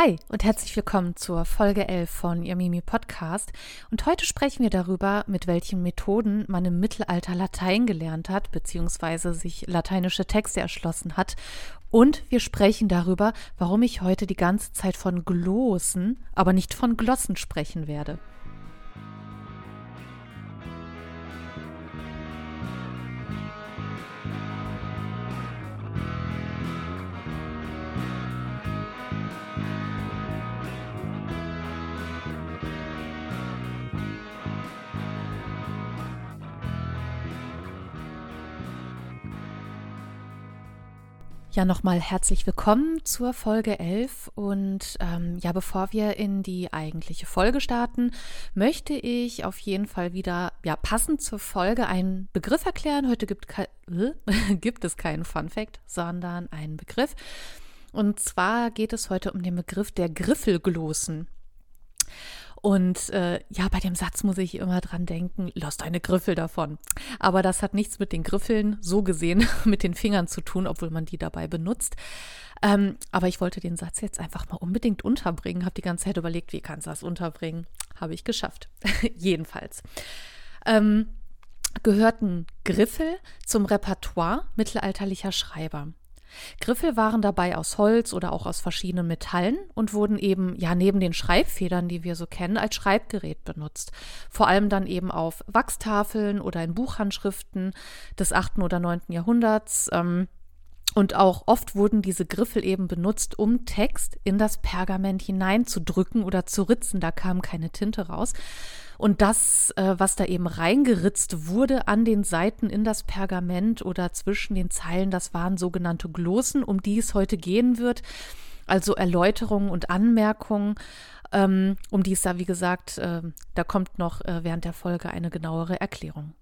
Hi und herzlich willkommen zur Folge 11 von Ihr Mimi Podcast. Und heute sprechen wir darüber, mit welchen Methoden man im Mittelalter Latein gelernt hat, beziehungsweise sich lateinische Texte erschlossen hat. Und wir sprechen darüber, warum ich heute die ganze Zeit von Glossen, aber nicht von Glossen sprechen werde. Ja, nochmal herzlich willkommen zur Folge 11. Und ähm, ja, bevor wir in die eigentliche Folge starten, möchte ich auf jeden Fall wieder, ja, passend zur Folge einen Begriff erklären. Heute gibt, äh, gibt es keinen Fun Fact, sondern einen Begriff. Und zwar geht es heute um den Begriff der Griffelglossen. Und äh, ja, bei dem Satz muss ich immer dran denken, lass deine Griffel davon. Aber das hat nichts mit den Griffeln so gesehen mit den Fingern zu tun, obwohl man die dabei benutzt. Ähm, aber ich wollte den Satz jetzt einfach mal unbedingt unterbringen. Habe die ganze Zeit überlegt, wie kannst du das unterbringen? Habe ich geschafft. Jedenfalls. Ähm, gehörten Griffel zum Repertoire mittelalterlicher Schreiber. Griffel waren dabei aus Holz oder auch aus verschiedenen Metallen und wurden eben ja neben den Schreibfedern, die wir so kennen, als Schreibgerät benutzt. Vor allem dann eben auf Wachstafeln oder in Buchhandschriften des 8. oder 9. Jahrhunderts. Ähm, und auch oft wurden diese Griffel eben benutzt, um Text in das Pergament hineinzudrücken oder zu ritzen. Da kam keine Tinte raus. Und das, äh, was da eben reingeritzt wurde an den Seiten in das Pergament oder zwischen den Zeilen, das waren sogenannte Glossen, um die es heute gehen wird. Also Erläuterungen und Anmerkungen, ähm, um die es da, wie gesagt, äh, da kommt noch äh, während der Folge eine genauere Erklärung.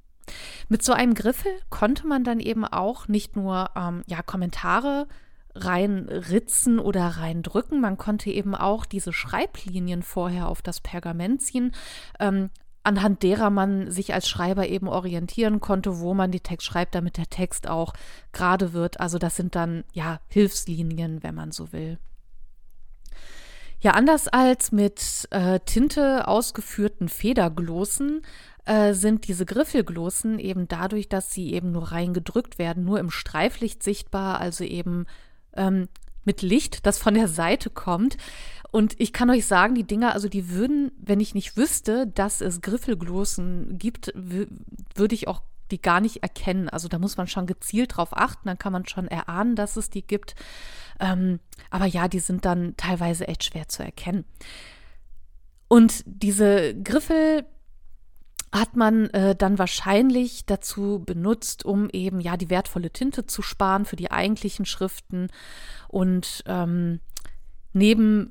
Mit so einem Griffel konnte man dann eben auch nicht nur ähm, ja, Kommentare reinritzen oder reindrücken. Man konnte eben auch diese Schreiblinien vorher auf das Pergament ziehen, ähm, anhand derer man sich als Schreiber eben orientieren konnte, wo man die Text schreibt, damit der Text auch gerade wird. Also das sind dann ja Hilfslinien, wenn man so will. Ja, anders als mit äh, Tinte ausgeführten Federglossen äh, sind diese Griffelglossen eben dadurch, dass sie eben nur reingedrückt werden, nur im Streiflicht sichtbar, also eben ähm, mit Licht, das von der Seite kommt. Und ich kann euch sagen, die Dinger, also die würden, wenn ich nicht wüsste, dass es Griffelglossen gibt, würde ich auch die gar nicht erkennen. Also da muss man schon gezielt drauf achten, dann kann man schon erahnen, dass es die gibt. Ähm, aber ja, die sind dann teilweise echt schwer zu erkennen. Und diese Griffel hat man äh, dann wahrscheinlich dazu benutzt, um eben ja die wertvolle Tinte zu sparen für die eigentlichen Schriften. Und ähm, neben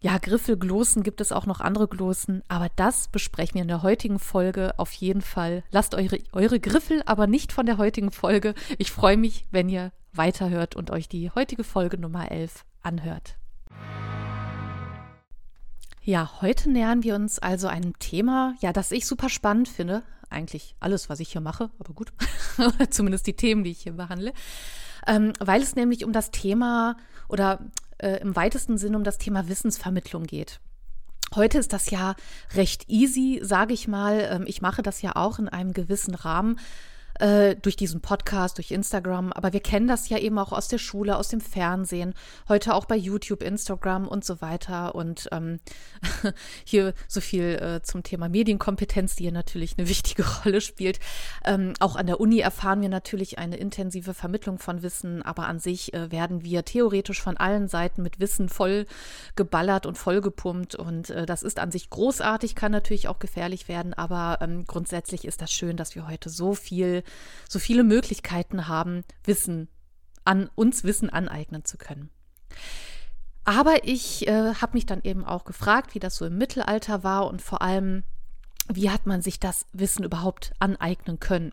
ja, Griffelglossen gibt es auch noch andere Glossen, aber das besprechen wir in der heutigen Folge auf jeden Fall. Lasst eure, eure Griffel aber nicht von der heutigen Folge. Ich freue mich, wenn ihr weiterhört und euch die heutige Folge Nummer 11 anhört. Ja, heute nähern wir uns also einem Thema, ja, das ich super spannend finde. Eigentlich alles, was ich hier mache, aber gut. Zumindest die Themen, die ich hier behandle. Ähm, weil es nämlich um das Thema oder äh, im weitesten Sinne um das Thema Wissensvermittlung geht. Heute ist das ja recht easy, sage ich mal. Ähm, ich mache das ja auch in einem gewissen Rahmen äh, durch diesen Podcast, durch Instagram. Aber wir kennen das ja eben auch aus der Schule, aus dem Fernsehen, heute auch bei YouTube, Instagram und so weiter. Und ähm, hier so viel äh, zum Thema Medienkompetenz, die hier natürlich eine wichtige Rolle spielt. Ähm, auch an der Uni erfahren wir natürlich eine intensive Vermittlung von Wissen, aber an sich äh, werden wir theoretisch von allen Seiten mit Wissen voll geballert und vollgepumpt. Und äh, das ist an sich großartig, kann natürlich auch gefährlich werden, aber ähm, grundsätzlich ist das schön, dass wir heute so viel so viele Möglichkeiten haben, Wissen an uns Wissen aneignen zu können. Aber ich äh, habe mich dann eben auch gefragt, wie das so im Mittelalter war und vor allem, wie hat man sich das Wissen überhaupt aneignen können?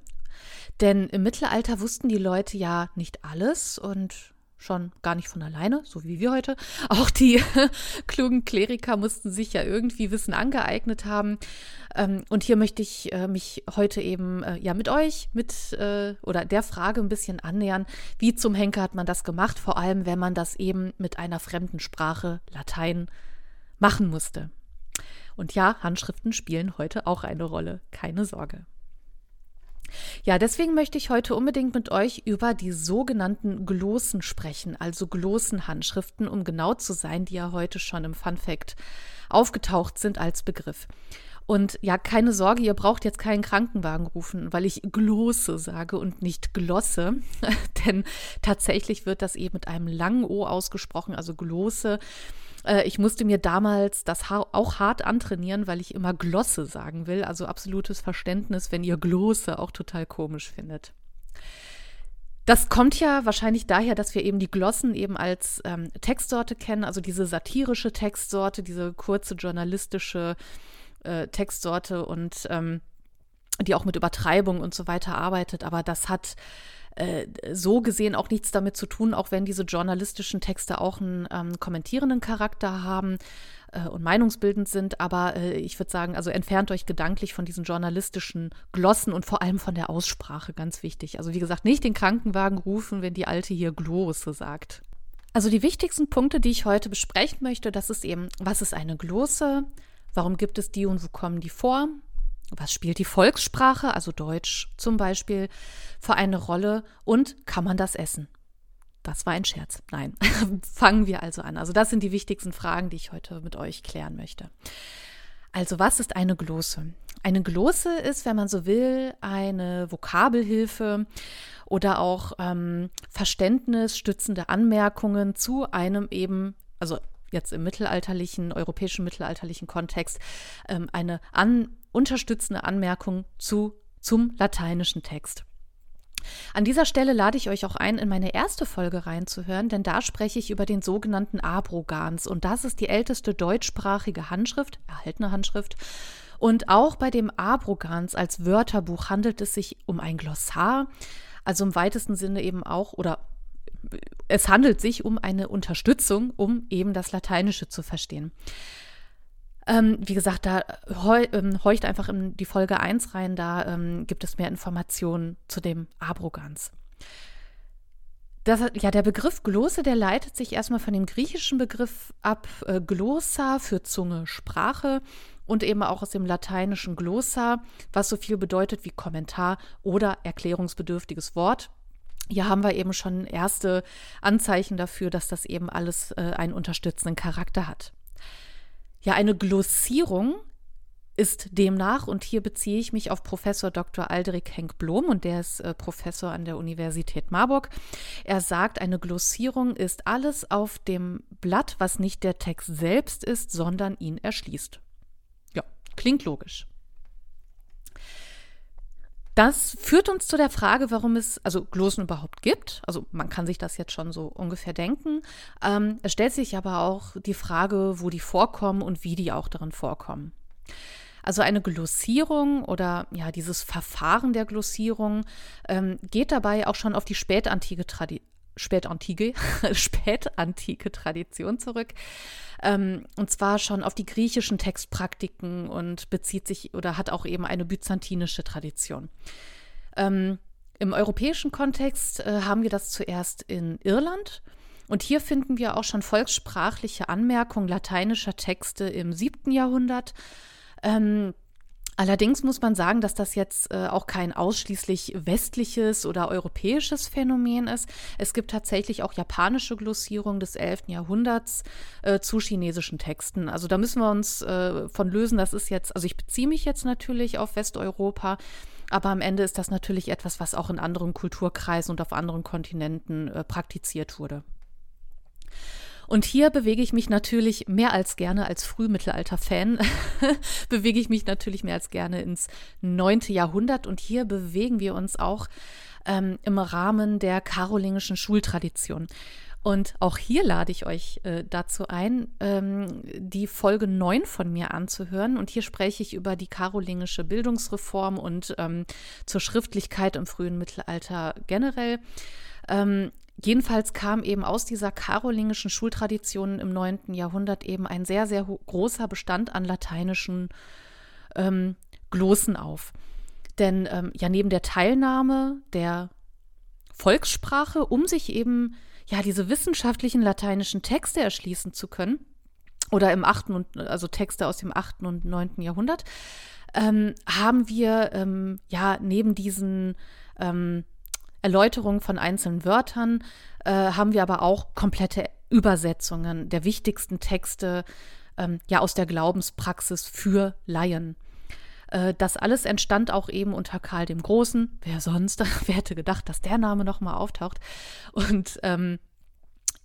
Denn im Mittelalter wussten die Leute ja nicht alles und schon gar nicht von alleine, so wie wir heute. Auch die klugen Kleriker mussten sich ja irgendwie Wissen angeeignet haben. Ähm, und hier möchte ich äh, mich heute eben äh, ja mit euch, mit äh, oder der Frage ein bisschen annähern, wie zum Henker hat man das gemacht, vor allem wenn man das eben mit einer fremden Sprache, Latein, machen musste. Und ja, Handschriften spielen heute auch eine Rolle, keine Sorge. Ja, deswegen möchte ich heute unbedingt mit euch über die sogenannten Glossen sprechen, also Glossenhandschriften, um genau zu sein, die ja heute schon im Fun Fact aufgetaucht sind als Begriff. Und ja, keine Sorge, ihr braucht jetzt keinen Krankenwagen rufen, weil ich Glosse sage und nicht Glosse. Denn tatsächlich wird das eben mit einem langen O ausgesprochen, also Glosse. Äh, ich musste mir damals das auch hart antrainieren, weil ich immer Glosse sagen will. Also absolutes Verständnis, wenn ihr Glosse auch total komisch findet. Das kommt ja wahrscheinlich daher, dass wir eben die Glossen eben als ähm, Textsorte kennen, also diese satirische Textsorte, diese kurze journalistische äh, Textsorte und ähm, die auch mit Übertreibung und so weiter arbeitet. Aber das hat äh, so gesehen auch nichts damit zu tun, auch wenn diese journalistischen Texte auch einen ähm, kommentierenden Charakter haben äh, und meinungsbildend sind. Aber äh, ich würde sagen, also entfernt euch gedanklich von diesen journalistischen Glossen und vor allem von der Aussprache, ganz wichtig. Also wie gesagt, nicht den Krankenwagen rufen, wenn die Alte hier Glosse sagt. Also die wichtigsten Punkte, die ich heute besprechen möchte, das ist eben, was ist eine Glosse? Warum gibt es die und wo kommen die vor? Was spielt die Volkssprache, also Deutsch zum Beispiel, für eine Rolle und kann man das essen? Das war ein Scherz. Nein, fangen wir also an. Also das sind die wichtigsten Fragen, die ich heute mit euch klären möchte. Also was ist eine Glosse? Eine Glosse ist, wenn man so will, eine Vokabelhilfe oder auch ähm, verständnisstützende Anmerkungen zu einem eben, also jetzt im mittelalterlichen, europäischen mittelalterlichen Kontext, ähm, eine an unterstützende Anmerkung zu, zum lateinischen Text. An dieser Stelle lade ich euch auch ein, in meine erste Folge reinzuhören, denn da spreche ich über den sogenannten Abrogans und das ist die älteste deutschsprachige Handschrift, erhaltene Handschrift. Und auch bei dem Abrogans als Wörterbuch handelt es sich um ein Glossar, also im weitesten Sinne eben auch oder es handelt sich um eine Unterstützung, um eben das Lateinische zu verstehen. Ähm, wie gesagt, da heu, ähm, heucht einfach in die Folge 1 rein, da ähm, gibt es mehr Informationen zu dem Abrogans. Das, ja, der Begriff Glosse, der leitet sich erstmal von dem griechischen Begriff ab, äh, Glossa für Zunge, Sprache und eben auch aus dem lateinischen Glossa, was so viel bedeutet wie Kommentar oder erklärungsbedürftiges Wort. Hier haben wir eben schon erste Anzeichen dafür, dass das eben alles äh, einen unterstützenden Charakter hat. Ja, eine Glossierung ist demnach, und hier beziehe ich mich auf Professor Dr. Aldrich Henk Blom, und der ist äh, Professor an der Universität Marburg. Er sagt, eine Glossierung ist alles auf dem Blatt, was nicht der Text selbst ist, sondern ihn erschließt. Ja, klingt logisch. Das führt uns zu der Frage, warum es also Glossen überhaupt gibt. Also man kann sich das jetzt schon so ungefähr denken. Ähm, es stellt sich aber auch die Frage, wo die vorkommen und wie die auch darin vorkommen. Also eine Glossierung oder ja dieses Verfahren der Glossierung ähm, geht dabei auch schon auf die spätantike Tradition spätantike, spätantike Tradition zurück. Ähm, und zwar schon auf die griechischen Textpraktiken und bezieht sich oder hat auch eben eine byzantinische Tradition. Ähm, Im europäischen Kontext äh, haben wir das zuerst in Irland. Und hier finden wir auch schon volkssprachliche Anmerkungen lateinischer Texte im siebten Jahrhundert. Ähm, Allerdings muss man sagen, dass das jetzt äh, auch kein ausschließlich westliches oder europäisches Phänomen ist. Es gibt tatsächlich auch japanische Glossierungen des 11. Jahrhunderts äh, zu chinesischen Texten. Also da müssen wir uns äh, von lösen. Das ist jetzt, also ich beziehe mich jetzt natürlich auf Westeuropa, aber am Ende ist das natürlich etwas, was auch in anderen Kulturkreisen und auf anderen Kontinenten äh, praktiziert wurde. Und hier bewege ich mich natürlich mehr als gerne als Frühmittelalter-Fan, bewege ich mich natürlich mehr als gerne ins neunte Jahrhundert. Und hier bewegen wir uns auch ähm, im Rahmen der karolingischen Schultradition. Und auch hier lade ich euch äh, dazu ein, ähm, die Folge 9 von mir anzuhören. Und hier spreche ich über die karolingische Bildungsreform und ähm, zur Schriftlichkeit im frühen Mittelalter generell. Ähm, jedenfalls kam eben aus dieser karolingischen Schultradition im 9. Jahrhundert eben ein sehr, sehr großer Bestand an lateinischen ähm, Glossen auf. Denn ähm, ja, neben der Teilnahme der Volkssprache, um sich eben ja diese wissenschaftlichen lateinischen Texte erschließen zu können, oder im 8. und also Texte aus dem 8. und 9. Jahrhundert, ähm, haben wir ähm, ja neben diesen ähm, Erläuterungen von einzelnen Wörtern, äh, haben wir aber auch komplette Übersetzungen der wichtigsten Texte ähm, ja aus der Glaubenspraxis für Laien. Äh, das alles entstand auch eben unter Karl dem Großen. Wer sonst? Wer hätte gedacht, dass der Name nochmal auftaucht? Und ähm,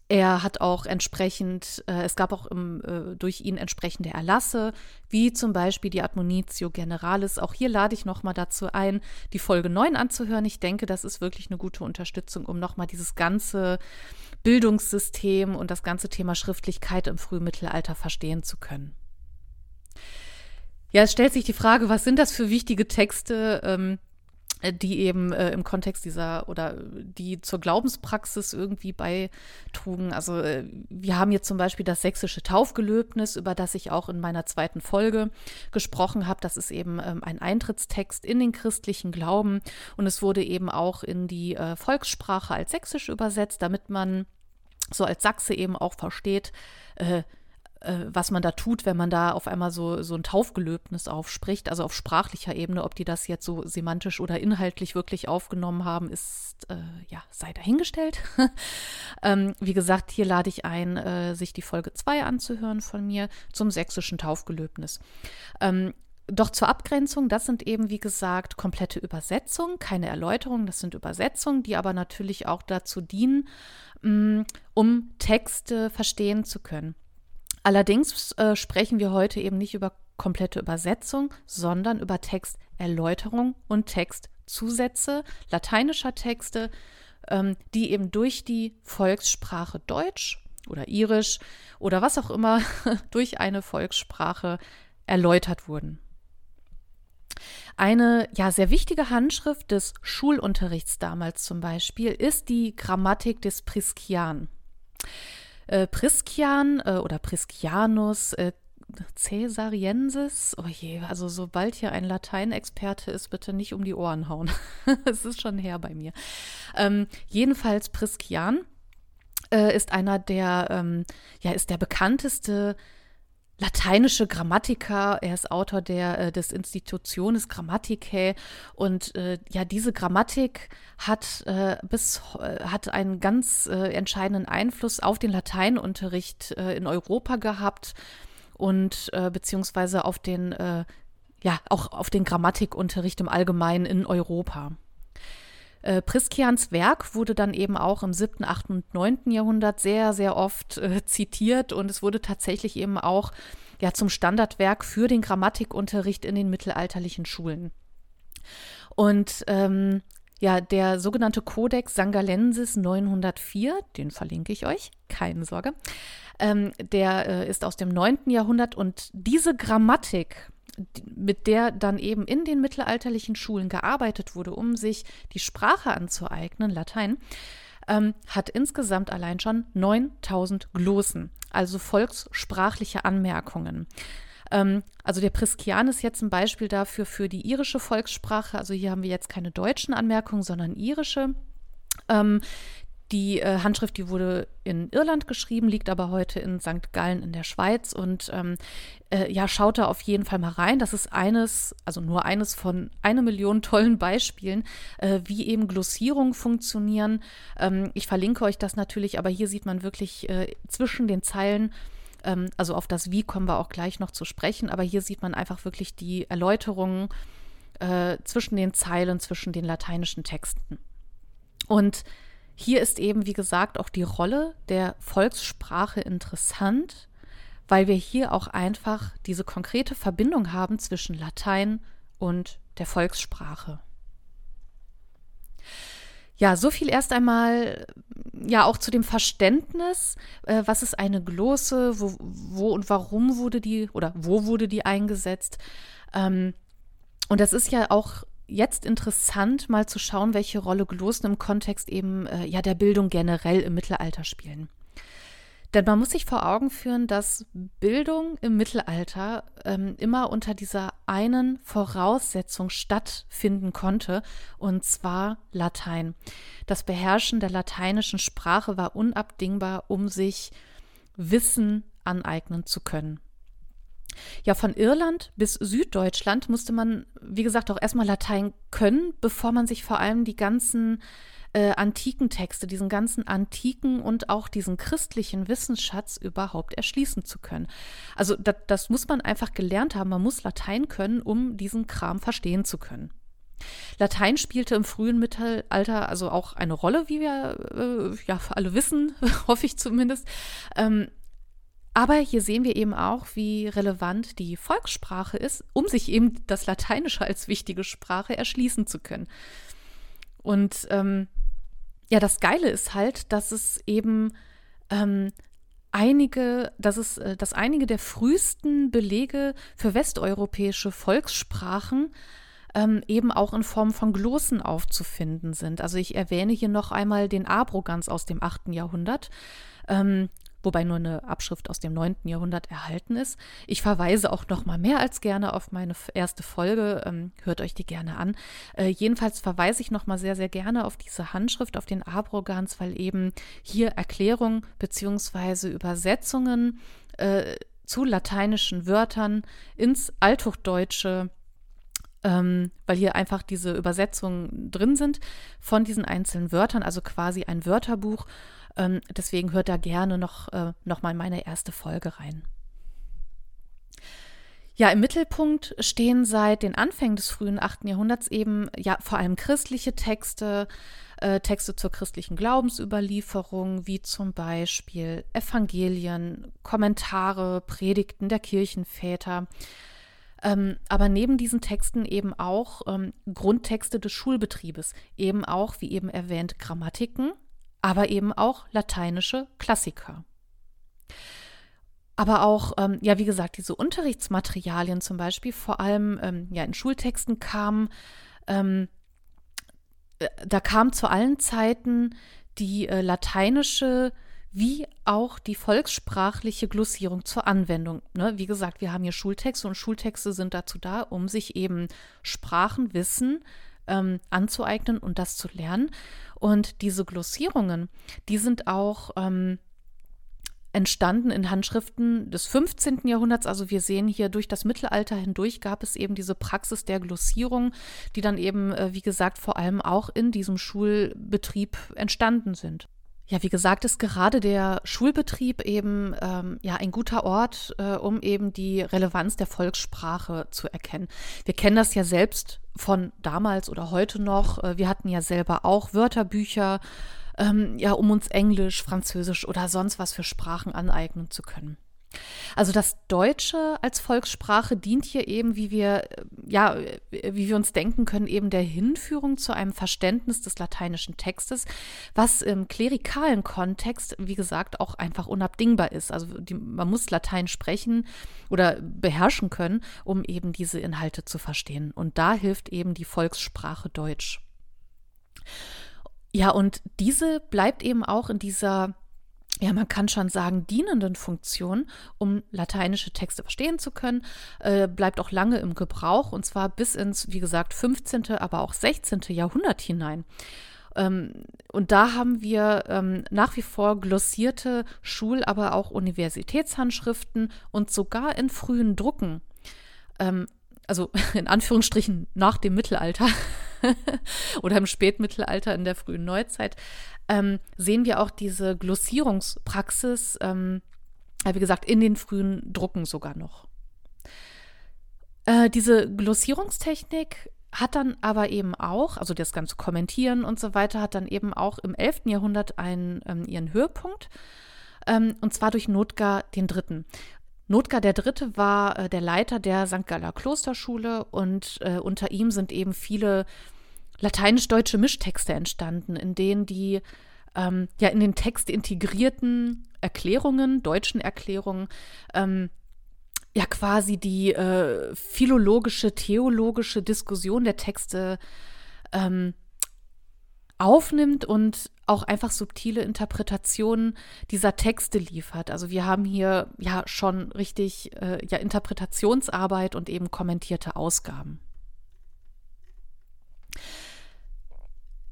er hat auch entsprechend, äh, es gab auch im, äh, durch ihn entsprechende Erlasse, wie zum Beispiel die Admonitio Generalis. Auch hier lade ich nochmal dazu ein, die Folge 9 anzuhören. Ich denke, das ist wirklich eine gute Unterstützung, um nochmal dieses ganze Bildungssystem und das ganze Thema Schriftlichkeit im Frühmittelalter verstehen zu können. Ja, es stellt sich die Frage, was sind das für wichtige Texte, ähm, die eben äh, im Kontext dieser oder die zur Glaubenspraxis irgendwie beitrugen. Also äh, wir haben jetzt zum Beispiel das sächsische Taufgelöbnis, über das ich auch in meiner zweiten Folge gesprochen habe. Das ist eben ähm, ein Eintrittstext in den christlichen Glauben und es wurde eben auch in die äh, Volkssprache als sächsisch übersetzt, damit man so als Sachse eben auch versteht, äh, was man da tut, wenn man da auf einmal so, so ein Taufgelöbnis aufspricht, also auf sprachlicher Ebene, ob die das jetzt so semantisch oder inhaltlich wirklich aufgenommen haben, ist, äh, ja, sei dahingestellt. ähm, wie gesagt, hier lade ich ein, äh, sich die Folge 2 anzuhören von mir zum sächsischen Taufgelöbnis. Ähm, doch zur Abgrenzung, das sind eben, wie gesagt, komplette Übersetzungen, keine Erläuterungen, das sind Übersetzungen, die aber natürlich auch dazu dienen, mm, um Texte verstehen zu können. Allerdings äh, sprechen wir heute eben nicht über komplette Übersetzung, sondern über Texterläuterung und Textzusätze lateinischer Texte, ähm, die eben durch die Volkssprache Deutsch oder Irisch oder was auch immer durch eine Volkssprache erläutert wurden. Eine ja sehr wichtige Handschrift des Schulunterrichts damals zum Beispiel ist die Grammatik des Priskian. Äh, Priskian äh, oder Priskianus äh, Caesariensis, oh je, also sobald hier ein Lateinexperte ist, bitte nicht um die Ohren hauen. Es ist schon her bei mir. Ähm, jedenfalls Priskian äh, ist einer der, ähm, ja, ist der bekannteste lateinische Grammatiker. Er ist Autor der, äh, des Institutiones Grammaticae. Und äh, ja, diese Grammatik hat äh, bis äh, hat einen ganz äh, entscheidenden Einfluss auf den Lateinunterricht äh, in Europa gehabt und beziehungsweise auf den ja auch auf den Grammatikunterricht im Allgemeinen in Europa. Äh, Priskians Werk wurde dann eben auch im 7., 8. und 9. Jahrhundert sehr, sehr oft äh, zitiert und es wurde tatsächlich eben auch ja, zum Standardwerk für den Grammatikunterricht in den mittelalterlichen Schulen. Und ähm, ja, der sogenannte Codex Sangalensis 904, den verlinke ich euch, keine Sorge, ähm, der äh, ist aus dem 9. Jahrhundert und diese Grammatik, mit der dann eben in den mittelalterlichen Schulen gearbeitet wurde, um sich die Sprache anzueignen, Latein, ähm, hat insgesamt allein schon 9000 Glossen, also volkssprachliche Anmerkungen. Ähm, also der Priskian ist jetzt ein Beispiel dafür für die irische Volkssprache. Also hier haben wir jetzt keine deutschen Anmerkungen, sondern irische. Ähm, die äh, Handschrift, die wurde in Irland geschrieben, liegt aber heute in St. Gallen in der Schweiz. Und ähm, äh, ja, schaut da auf jeden Fall mal rein. Das ist eines, also nur eines von einer Million tollen Beispielen, äh, wie eben Glossierungen funktionieren. Ähm, ich verlinke euch das natürlich, aber hier sieht man wirklich äh, zwischen den Zeilen, ähm, also auf das Wie kommen wir auch gleich noch zu sprechen, aber hier sieht man einfach wirklich die Erläuterungen äh, zwischen den Zeilen, zwischen den lateinischen Texten. Und hier ist eben, wie gesagt, auch die Rolle der Volkssprache interessant, weil wir hier auch einfach diese konkrete Verbindung haben zwischen Latein und der Volkssprache. Ja, so viel erst einmal, ja, auch zu dem Verständnis, äh, was ist eine Glosse, wo, wo, und warum wurde die oder wo wurde die eingesetzt. Ähm, und das ist ja auch jetzt interessant, mal zu schauen, welche Rolle Glossen im Kontext eben äh, ja der Bildung generell im Mittelalter spielen. Denn man muss sich vor Augen führen, dass Bildung im Mittelalter ähm, immer unter dieser einen Voraussetzung stattfinden konnte, und zwar Latein. Das Beherrschen der lateinischen Sprache war unabdingbar, um sich Wissen aneignen zu können. Ja, von Irland bis Süddeutschland musste man, wie gesagt, auch erstmal Latein können, bevor man sich vor allem die ganzen äh, antiken Texte, diesen ganzen antiken und auch diesen christlichen Wissensschatz überhaupt erschließen zu können. Also das, das muss man einfach gelernt haben. Man muss Latein können, um diesen Kram verstehen zu können. Latein spielte im frühen Mittelalter also auch eine Rolle, wie wir äh, ja alle wissen, hoffe ich zumindest. Ähm, aber hier sehen wir eben auch, wie relevant die Volkssprache ist, um sich eben das Lateinische als wichtige Sprache erschließen zu können. Und ähm, ja, das Geile ist halt, dass es eben ähm, einige, dass es, äh, dass einige der frühesten Belege für westeuropäische Volkssprachen ähm, eben auch in Form von Glossen aufzufinden sind. Also ich erwähne hier noch einmal den Abrogans aus dem 8. Jahrhundert. Wobei nur eine Abschrift aus dem 9. Jahrhundert erhalten ist. Ich verweise auch noch mal mehr als gerne auf meine erste Folge, ähm, hört euch die gerne an. Äh, jedenfalls verweise ich noch mal sehr, sehr gerne auf diese Handschrift, auf den Abrogans, weil eben hier Erklärungen bzw. Übersetzungen äh, zu lateinischen Wörtern ins Althochdeutsche ähm, weil hier einfach diese Übersetzungen drin sind von diesen einzelnen Wörtern, also quasi ein Wörterbuch. Ähm, deswegen hört da gerne noch, äh, noch mal meine erste Folge rein. Ja, im Mittelpunkt stehen seit den Anfängen des frühen 8. Jahrhunderts eben ja vor allem christliche Texte, äh, Texte zur christlichen Glaubensüberlieferung, wie zum Beispiel Evangelien, Kommentare, Predigten der Kirchenväter. Ähm, aber neben diesen Texten eben auch ähm, Grundtexte des Schulbetriebes, eben auch, wie eben erwähnt, Grammatiken, aber eben auch lateinische Klassiker. Aber auch, ähm, ja, wie gesagt, diese Unterrichtsmaterialien zum Beispiel, vor allem ähm, ja in Schultexten kamen, ähm, äh, da kam zu allen Zeiten die äh, lateinische wie auch die volkssprachliche Glossierung zur Anwendung. Ne? Wie gesagt, wir haben hier Schultexte und Schultexte sind dazu da, um sich eben Sprachenwissen ähm, anzueignen und das zu lernen. Und diese Glossierungen, die sind auch ähm, entstanden in Handschriften des 15. Jahrhunderts. Also wir sehen hier durch das Mittelalter hindurch gab es eben diese Praxis der Glossierung, die dann eben, äh, wie gesagt, vor allem auch in diesem Schulbetrieb entstanden sind. Ja, wie gesagt, ist gerade der Schulbetrieb eben ähm, ja ein guter Ort, äh, um eben die Relevanz der Volkssprache zu erkennen. Wir kennen das ja selbst von damals oder heute noch. Äh, wir hatten ja selber auch Wörterbücher, ähm, ja, um uns Englisch, Französisch oder sonst was für Sprachen aneignen zu können. Also das Deutsche als Volkssprache dient hier eben, wie wir, ja, wie wir uns denken können, eben der Hinführung zu einem Verständnis des lateinischen Textes, was im klerikalen Kontext, wie gesagt, auch einfach unabdingbar ist. Also die, man muss Latein sprechen oder beherrschen können, um eben diese Inhalte zu verstehen. Und da hilft eben die Volkssprache Deutsch. Ja, und diese bleibt eben auch in dieser ja, man kann schon sagen, dienenden Funktion, um lateinische Texte verstehen zu können, äh, bleibt auch lange im Gebrauch und zwar bis ins, wie gesagt, 15., aber auch 16. Jahrhundert hinein. Ähm, und da haben wir ähm, nach wie vor glossierte Schul-, aber auch Universitätshandschriften und sogar in frühen Drucken. Ähm, also in Anführungsstrichen nach dem Mittelalter oder im Spätmittelalter in der frühen Neuzeit, ähm, sehen wir auch diese Glossierungspraxis, ähm, wie gesagt, in den frühen Drucken sogar noch. Äh, diese Glossierungstechnik hat dann aber eben auch, also das ganze Kommentieren und so weiter, hat dann eben auch im 11. Jahrhundert einen, ähm, ihren Höhepunkt, ähm, und zwar durch Notgar den Dritten. Notgar der Dritte war äh, der Leiter der St. Galler Klosterschule und äh, unter ihm sind eben viele lateinisch-deutsche Mischtexte entstanden, in denen die ähm, ja in den Text integrierten Erklärungen, deutschen Erklärungen, ähm, ja quasi die äh, philologische, theologische Diskussion der Texte ähm, aufnimmt und auch einfach subtile Interpretationen dieser Texte liefert. Also wir haben hier ja schon richtig äh, ja Interpretationsarbeit und eben kommentierte Ausgaben.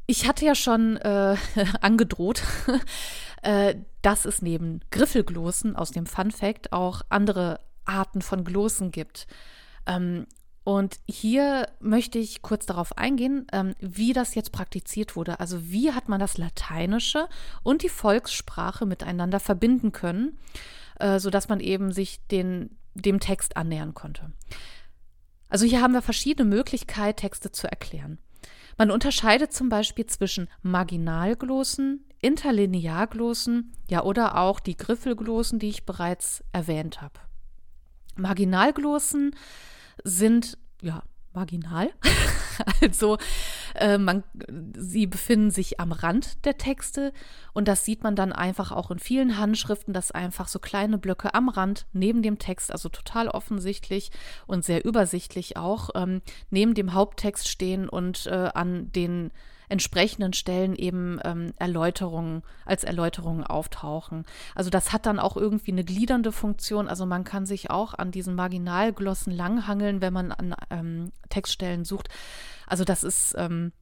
Ich hatte ja schon äh, angedroht, äh, dass es neben Griffelglossen aus dem Fun Fact auch andere Arten von Glossen gibt. Ähm, und hier möchte ich kurz darauf eingehen, ähm, wie das jetzt praktiziert wurde. Also wie hat man das Lateinische und die Volkssprache miteinander verbinden können, äh, sodass man eben sich den, dem Text annähern konnte. Also hier haben wir verschiedene Möglichkeiten, Texte zu erklären. Man unterscheidet zum Beispiel zwischen Marginalglossen, Interlinearglossen, ja oder auch die Griffelglossen, die ich bereits erwähnt habe. Marginalglossen sind ja marginal. also äh, man, sie befinden sich am Rand der Texte und das sieht man dann einfach auch in vielen Handschriften, dass einfach so kleine Blöcke am Rand neben dem Text, also total offensichtlich und sehr übersichtlich auch, ähm, neben dem Haupttext stehen und äh, an den entsprechenden Stellen eben ähm, Erläuterungen als Erläuterungen auftauchen. Also das hat dann auch irgendwie eine gliedernde Funktion. Also man kann sich auch an diesen Marginalglossen langhangeln, wenn man an ähm, Textstellen sucht. Also das ist, ähm,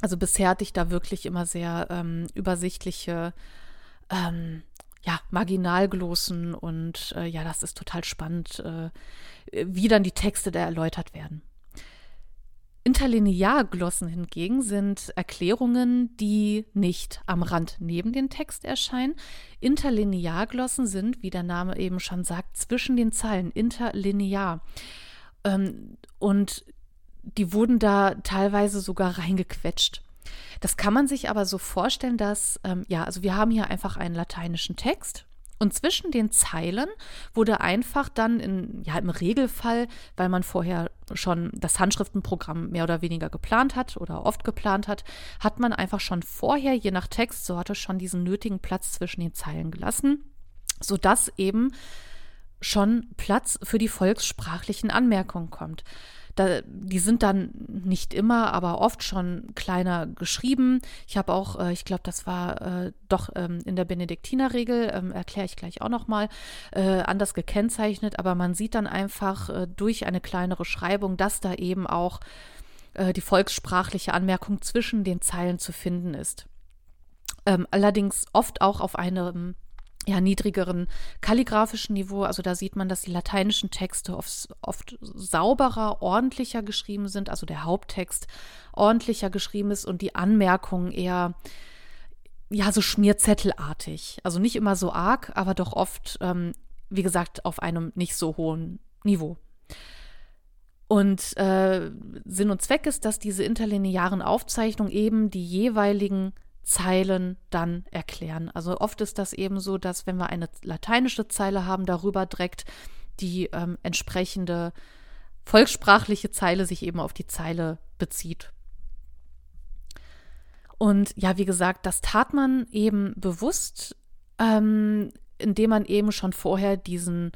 also bisher hatte ich da wirklich immer sehr ähm, übersichtliche ähm, ja, Marginalglossen und äh, ja, das ist total spannend, äh, wie dann die Texte da erläutert werden. Interlinearglossen hingegen sind Erklärungen, die nicht am Rand neben den Text erscheinen. Interlinearglossen sind, wie der Name eben schon sagt, zwischen den Zeilen, interlinear. Ähm, und die wurden da teilweise sogar reingequetscht. Das kann man sich aber so vorstellen, dass, ähm, ja, also wir haben hier einfach einen lateinischen Text und zwischen den Zeilen wurde einfach dann in, ja, im Regelfall, weil man vorher schon das Handschriftenprogramm mehr oder weniger geplant hat oder oft geplant hat, hat man einfach schon vorher, je nach Textsorte, schon diesen nötigen Platz zwischen den Zeilen gelassen, sodass eben schon Platz für die volkssprachlichen Anmerkungen kommt. Da, die sind dann nicht immer, aber oft schon kleiner geschrieben. Ich habe auch, äh, ich glaube, das war äh, doch ähm, in der Benediktinerregel, ähm, erkläre ich gleich auch nochmal, äh, anders gekennzeichnet, aber man sieht dann einfach äh, durch eine kleinere Schreibung, dass da eben auch äh, die volkssprachliche Anmerkung zwischen den Zeilen zu finden ist. Ähm, allerdings oft auch auf einem ja, niedrigeren kalligraphischen Niveau. Also da sieht man, dass die lateinischen Texte oft, oft sauberer, ordentlicher geschrieben sind, also der Haupttext ordentlicher geschrieben ist und die Anmerkungen eher ja so schmierzettelartig. Also nicht immer so arg, aber doch oft, ähm, wie gesagt, auf einem nicht so hohen Niveau. Und äh, Sinn und Zweck ist, dass diese interlinearen Aufzeichnungen eben die jeweiligen Zeilen dann erklären. Also oft ist das eben so, dass wenn wir eine lateinische Zeile haben, darüber direkt die ähm, entsprechende volkssprachliche Zeile sich eben auf die Zeile bezieht. Und ja, wie gesagt, das tat man eben bewusst, ähm, indem man eben schon vorher diesen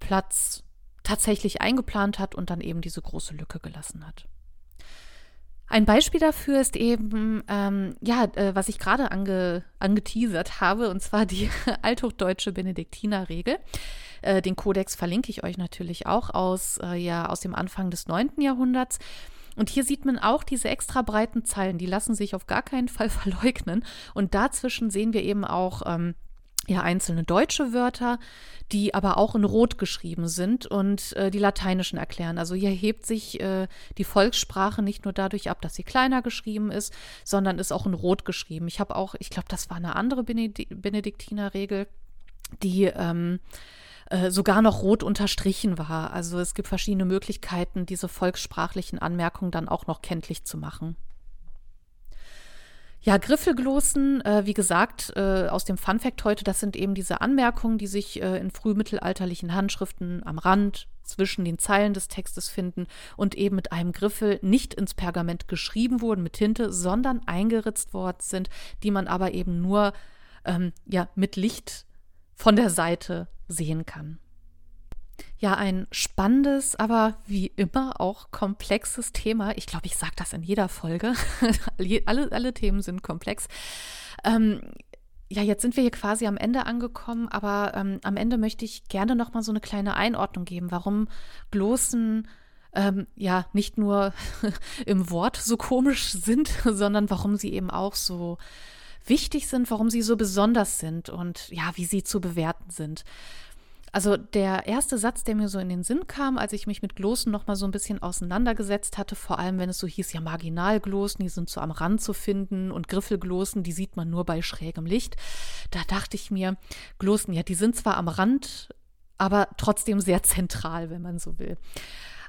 Platz tatsächlich eingeplant hat und dann eben diese große Lücke gelassen hat. Ein Beispiel dafür ist eben, ähm, ja, äh, was ich gerade ange, angeteasert habe, und zwar die althochdeutsche Benediktinerregel. Äh, den Kodex verlinke ich euch natürlich auch aus, äh, ja, aus dem Anfang des 9. Jahrhunderts. Und hier sieht man auch diese extra breiten Zeilen, die lassen sich auf gar keinen Fall verleugnen. Und dazwischen sehen wir eben auch ähm, ja einzelne deutsche Wörter, die aber auch in Rot geschrieben sind und äh, die lateinischen erklären. Also hier hebt sich äh, die Volkssprache nicht nur dadurch ab, dass sie kleiner geschrieben ist, sondern ist auch in Rot geschrieben. Ich habe auch, ich glaube, das war eine andere Benedi Benediktinerregel, die ähm, äh, sogar noch rot unterstrichen war. Also es gibt verschiedene Möglichkeiten, diese volkssprachlichen Anmerkungen dann auch noch kenntlich zu machen. Ja, Griffelglossen, äh, wie gesagt, äh, aus dem Funfact heute, das sind eben diese Anmerkungen, die sich äh, in frühmittelalterlichen Handschriften am Rand zwischen den Zeilen des Textes finden und eben mit einem Griffel nicht ins Pergament geschrieben wurden mit Tinte, sondern eingeritzt worden sind, die man aber eben nur ähm, ja, mit Licht von der Seite sehen kann. Ja, ein spannendes, aber wie immer auch komplexes Thema. Ich glaube, ich sage das in jeder Folge. alle, alle Themen sind komplex. Ähm, ja, jetzt sind wir hier quasi am Ende angekommen, aber ähm, am Ende möchte ich gerne noch mal so eine kleine Einordnung geben, warum Glossen ähm, ja nicht nur im Wort so komisch sind, sondern warum sie eben auch so wichtig sind, warum sie so besonders sind und ja, wie sie zu bewerten sind. Also der erste Satz, der mir so in den Sinn kam, als ich mich mit Glossen noch mal so ein bisschen auseinandergesetzt hatte, vor allem wenn es so hieß, ja Marginalglossen, die sind so am Rand zu finden und Griffelglossen, die sieht man nur bei schrägem Licht. Da dachte ich mir, Glossen, ja, die sind zwar am Rand, aber trotzdem sehr zentral, wenn man so will.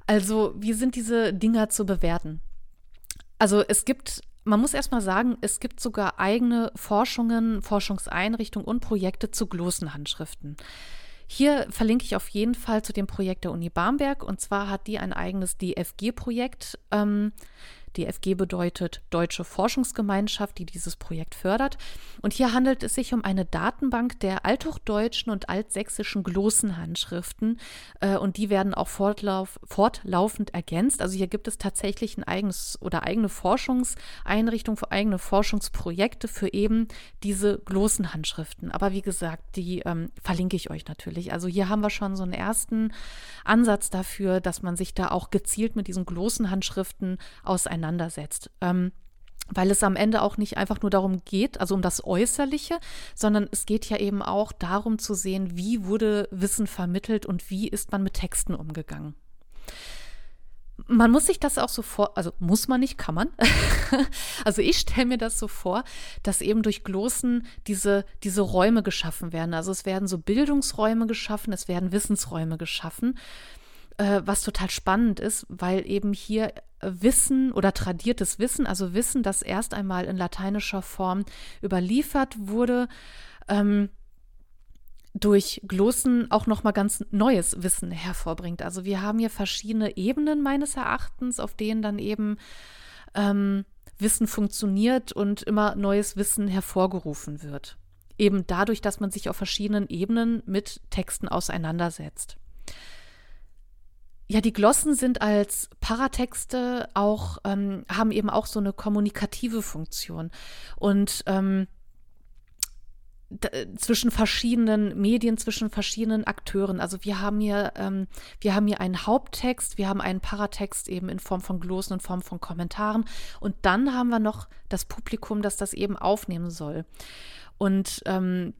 Also, wie sind diese Dinger zu bewerten? Also, es gibt man muss erstmal sagen, es gibt sogar eigene Forschungen, Forschungseinrichtungen und Projekte zu Glosenhandschriften. Hier verlinke ich auf jeden Fall zu dem Projekt der Uni Barmbek. Und zwar hat die ein eigenes DFG-Projekt. Ähm, DFG bedeutet Deutsche Forschungsgemeinschaft, die dieses Projekt fördert. Und hier handelt es sich um eine Datenbank der althochdeutschen und altsächsischen Glossenhandschriften. Äh, und die werden auch fortlauf, fortlaufend ergänzt. Also hier gibt es tatsächlich ein eigenes oder eigene Forschungseinrichtungen, eigene Forschungsprojekte für eben diese Glossenhandschriften. Aber wie gesagt, die ähm, verlinke ich euch natürlich. Also hier haben wir schon so einen ersten Ansatz dafür, dass man sich da auch gezielt mit diesen Glossenhandschriften auseinander auseinandersetzt. Ähm, weil es am Ende auch nicht einfach nur darum geht, also um das Äußerliche, sondern es geht ja eben auch darum zu sehen, wie wurde Wissen vermittelt und wie ist man mit Texten umgegangen. Man muss sich das auch so vor, also muss man nicht, kann man. also ich stelle mir das so vor, dass eben durch Glossen diese, diese Räume geschaffen werden. Also es werden so Bildungsräume geschaffen, es werden Wissensräume geschaffen äh, was total spannend ist, weil eben hier Wissen oder tradiertes Wissen, also Wissen, das erst einmal in lateinischer Form überliefert wurde, ähm, durch Glossen auch noch mal ganz neues Wissen hervorbringt. Also wir haben hier verschiedene Ebenen meines Erachtens, auf denen dann eben ähm, Wissen funktioniert und immer neues Wissen hervorgerufen wird. Eben dadurch, dass man sich auf verschiedenen Ebenen mit Texten auseinandersetzt. Ja, die Glossen sind als Paratexte auch, ähm, haben eben auch so eine kommunikative Funktion. Und ähm, zwischen verschiedenen Medien, zwischen verschiedenen Akteuren. Also wir haben hier, ähm, wir haben hier einen Haupttext, wir haben einen Paratext eben in Form von Glossen, in Form von Kommentaren und dann haben wir noch das Publikum, das das eben aufnehmen soll. Und ähm,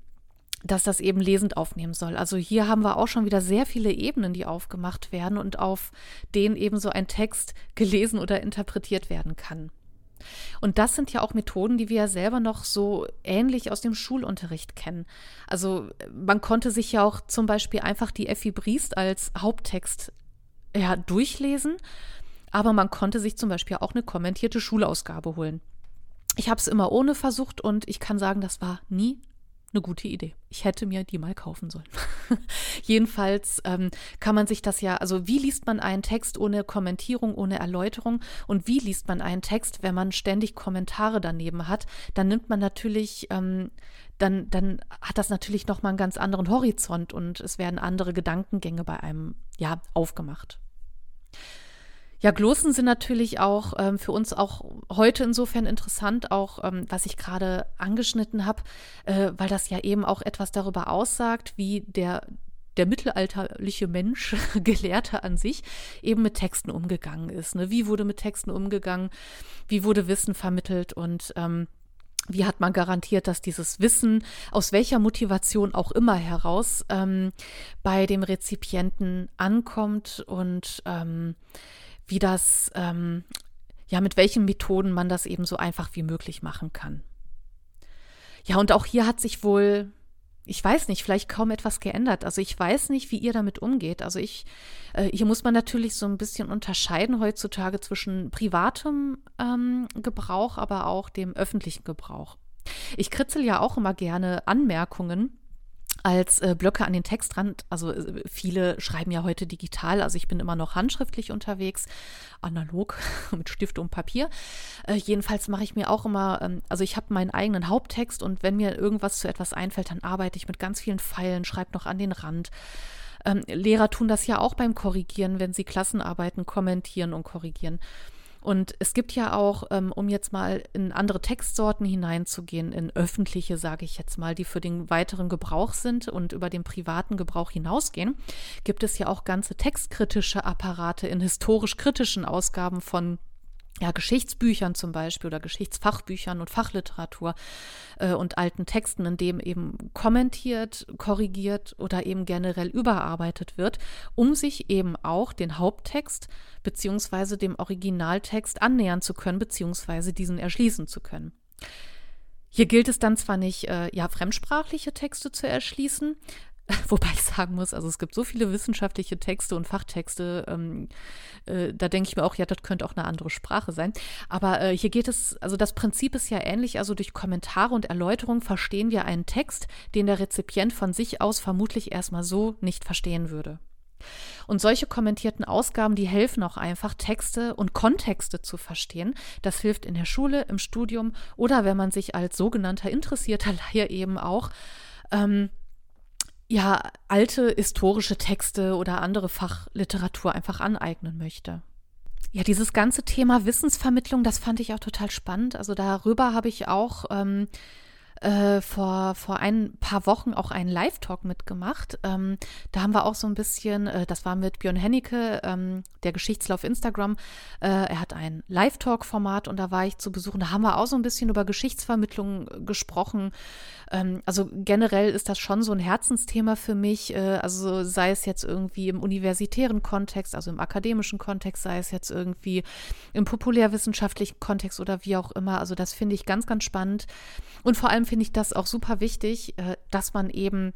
dass das eben lesend aufnehmen soll. Also hier haben wir auch schon wieder sehr viele Ebenen, die aufgemacht werden und auf denen eben so ein Text gelesen oder interpretiert werden kann. Und das sind ja auch Methoden, die wir ja selber noch so ähnlich aus dem Schulunterricht kennen. Also man konnte sich ja auch zum Beispiel einfach die Effi Briest als Haupttext ja, durchlesen, aber man konnte sich zum Beispiel auch eine kommentierte Schulausgabe holen. Ich habe es immer ohne versucht und ich kann sagen, das war nie eine gute Idee. Ich hätte mir die mal kaufen sollen. Jedenfalls ähm, kann man sich das ja, also wie liest man einen Text ohne Kommentierung, ohne Erläuterung und wie liest man einen Text, wenn man ständig Kommentare daneben hat, dann nimmt man natürlich, ähm, dann, dann hat das natürlich nochmal einen ganz anderen Horizont und es werden andere Gedankengänge bei einem, ja, aufgemacht. Ja, Glossen sind natürlich auch ähm, für uns auch heute insofern interessant, auch ähm, was ich gerade angeschnitten habe, äh, weil das ja eben auch etwas darüber aussagt, wie der der mittelalterliche Mensch, Gelehrte an sich, eben mit Texten umgegangen ist. Ne? Wie wurde mit Texten umgegangen? Wie wurde Wissen vermittelt? Und ähm, wie hat man garantiert, dass dieses Wissen aus welcher Motivation auch immer heraus ähm, bei dem Rezipienten ankommt und ähm, wie das, ähm, ja, mit welchen Methoden man das eben so einfach wie möglich machen kann. Ja, und auch hier hat sich wohl, ich weiß nicht, vielleicht kaum etwas geändert. Also ich weiß nicht, wie ihr damit umgeht. Also ich, äh, hier muss man natürlich so ein bisschen unterscheiden heutzutage zwischen privatem ähm, Gebrauch, aber auch dem öffentlichen Gebrauch. Ich kritzel ja auch immer gerne Anmerkungen als äh, Blöcke an den Textrand. Also äh, viele schreiben ja heute digital, also ich bin immer noch handschriftlich unterwegs, analog mit Stift und Papier. Äh, jedenfalls mache ich mir auch immer, ähm, also ich habe meinen eigenen Haupttext und wenn mir irgendwas zu etwas einfällt, dann arbeite ich mit ganz vielen Pfeilen, schreibe noch an den Rand. Ähm, Lehrer tun das ja auch beim Korrigieren, wenn sie Klassenarbeiten kommentieren und korrigieren. Und es gibt ja auch, ähm, um jetzt mal in andere Textsorten hineinzugehen, in öffentliche, sage ich jetzt mal, die für den weiteren Gebrauch sind und über den privaten Gebrauch hinausgehen, gibt es ja auch ganze textkritische Apparate in historisch kritischen Ausgaben von ja, Geschichtsbüchern zum Beispiel oder Geschichtsfachbüchern und Fachliteratur äh, und alten Texten, in dem eben kommentiert, korrigiert oder eben generell überarbeitet wird, um sich eben auch den Haupttext beziehungsweise dem Originaltext annähern zu können, beziehungsweise diesen erschließen zu können. Hier gilt es dann zwar nicht, äh, ja, fremdsprachliche Texte zu erschließen, Wobei ich sagen muss, also es gibt so viele wissenschaftliche Texte und Fachtexte, ähm, äh, da denke ich mir auch, ja, das könnte auch eine andere Sprache sein. Aber äh, hier geht es, also das Prinzip ist ja ähnlich, also durch Kommentare und Erläuterungen verstehen wir einen Text, den der Rezipient von sich aus vermutlich erstmal so nicht verstehen würde. Und solche kommentierten Ausgaben, die helfen auch einfach, Texte und Kontexte zu verstehen. Das hilft in der Schule, im Studium oder wenn man sich als sogenannter interessierter Laie eben auch ähm, ja, alte historische Texte oder andere Fachliteratur einfach aneignen möchte. Ja, dieses ganze Thema Wissensvermittlung, das fand ich auch total spannend. Also darüber habe ich auch ähm, äh, vor, vor ein paar Wochen auch einen Live-Talk mitgemacht. Ähm, da haben wir auch so ein bisschen, äh, das war mit Björn Hennecke, ähm, der Geschichtslauf Instagram. Äh, er hat ein Live-Talk-Format und da war ich zu besuchen. Da haben wir auch so ein bisschen über Geschichtsvermittlung gesprochen. Ähm, also generell ist das schon so ein Herzensthema für mich. Äh, also sei es jetzt irgendwie im universitären Kontext, also im akademischen Kontext, sei es jetzt irgendwie im populärwissenschaftlichen Kontext oder wie auch immer. Also das finde ich ganz, ganz spannend. Und vor allem finde ich das auch super wichtig, äh, dass man eben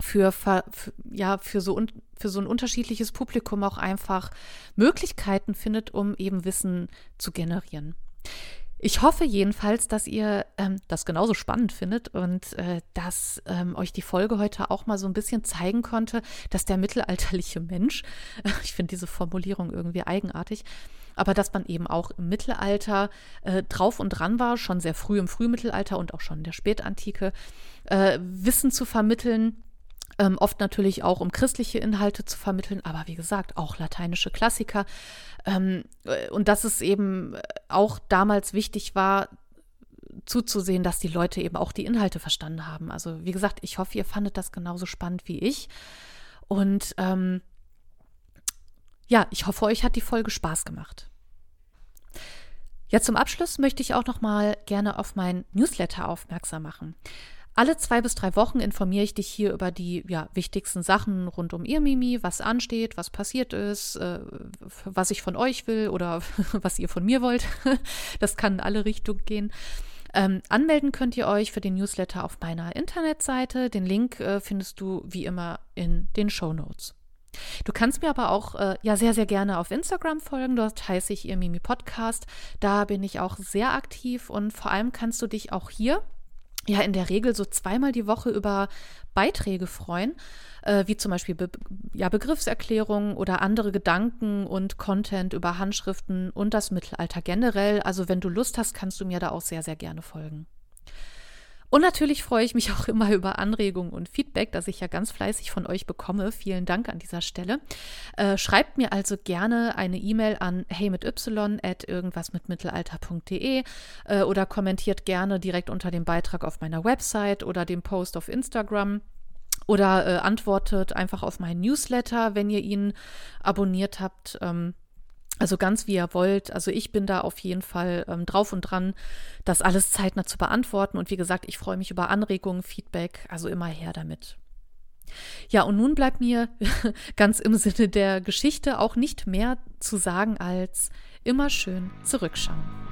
für, für, ja, für, so, für so ein unterschiedliches Publikum auch einfach Möglichkeiten findet, um eben Wissen zu generieren. Ich hoffe jedenfalls, dass ihr ähm, das genauso spannend findet und äh, dass ähm, euch die Folge heute auch mal so ein bisschen zeigen konnte, dass der mittelalterliche Mensch, äh, ich finde diese Formulierung irgendwie eigenartig, aber dass man eben auch im Mittelalter äh, drauf und dran war, schon sehr früh im Frühmittelalter und auch schon in der Spätantike, äh, Wissen zu vermitteln. Ähm, oft natürlich auch, um christliche Inhalte zu vermitteln, aber wie gesagt, auch lateinische Klassiker. Ähm, äh, und dass es eben auch damals wichtig war, zuzusehen, dass die Leute eben auch die Inhalte verstanden haben. Also wie gesagt, ich hoffe, ihr fandet das genauso spannend wie ich. Und ähm, ja, ich hoffe, euch hat die Folge Spaß gemacht. Ja, zum Abschluss möchte ich auch noch mal gerne auf mein Newsletter aufmerksam machen. Alle zwei bis drei Wochen informiere ich dich hier über die ja, wichtigsten Sachen rund um ihr Mimi, was ansteht, was passiert ist, äh, was ich von euch will oder was ihr von mir wollt. das kann in alle Richtungen gehen. Ähm, anmelden könnt ihr euch für den Newsletter auf meiner Internetseite. Den Link äh, findest du wie immer in den Show Notes. Du kannst mir aber auch äh, ja sehr, sehr gerne auf Instagram folgen. Dort heiße ich ihr Mimi Podcast. Da bin ich auch sehr aktiv und vor allem kannst du dich auch hier ja in der Regel so zweimal die Woche über Beiträge freuen, äh, wie zum Beispiel Be ja, Begriffserklärungen oder andere Gedanken und Content über Handschriften und das Mittelalter generell. Also wenn du Lust hast, kannst du mir da auch sehr, sehr gerne folgen. Und natürlich freue ich mich auch immer über Anregungen und Feedback, das ich ja ganz fleißig von euch bekomme. Vielen Dank an dieser Stelle. Äh, schreibt mir also gerne eine E-Mail an hey mit y at irgendwasmitmittelalter.de äh, oder kommentiert gerne direkt unter dem Beitrag auf meiner Website oder dem Post auf Instagram. Oder äh, antwortet einfach auf meinen Newsletter, wenn ihr ihn abonniert habt. Ähm, also ganz wie ihr wollt. Also ich bin da auf jeden Fall ähm, drauf und dran, das alles zeitnah zu beantworten. Und wie gesagt, ich freue mich über Anregungen, Feedback, also immer her damit. Ja, und nun bleibt mir ganz im Sinne der Geschichte auch nicht mehr zu sagen als immer schön zurückschauen.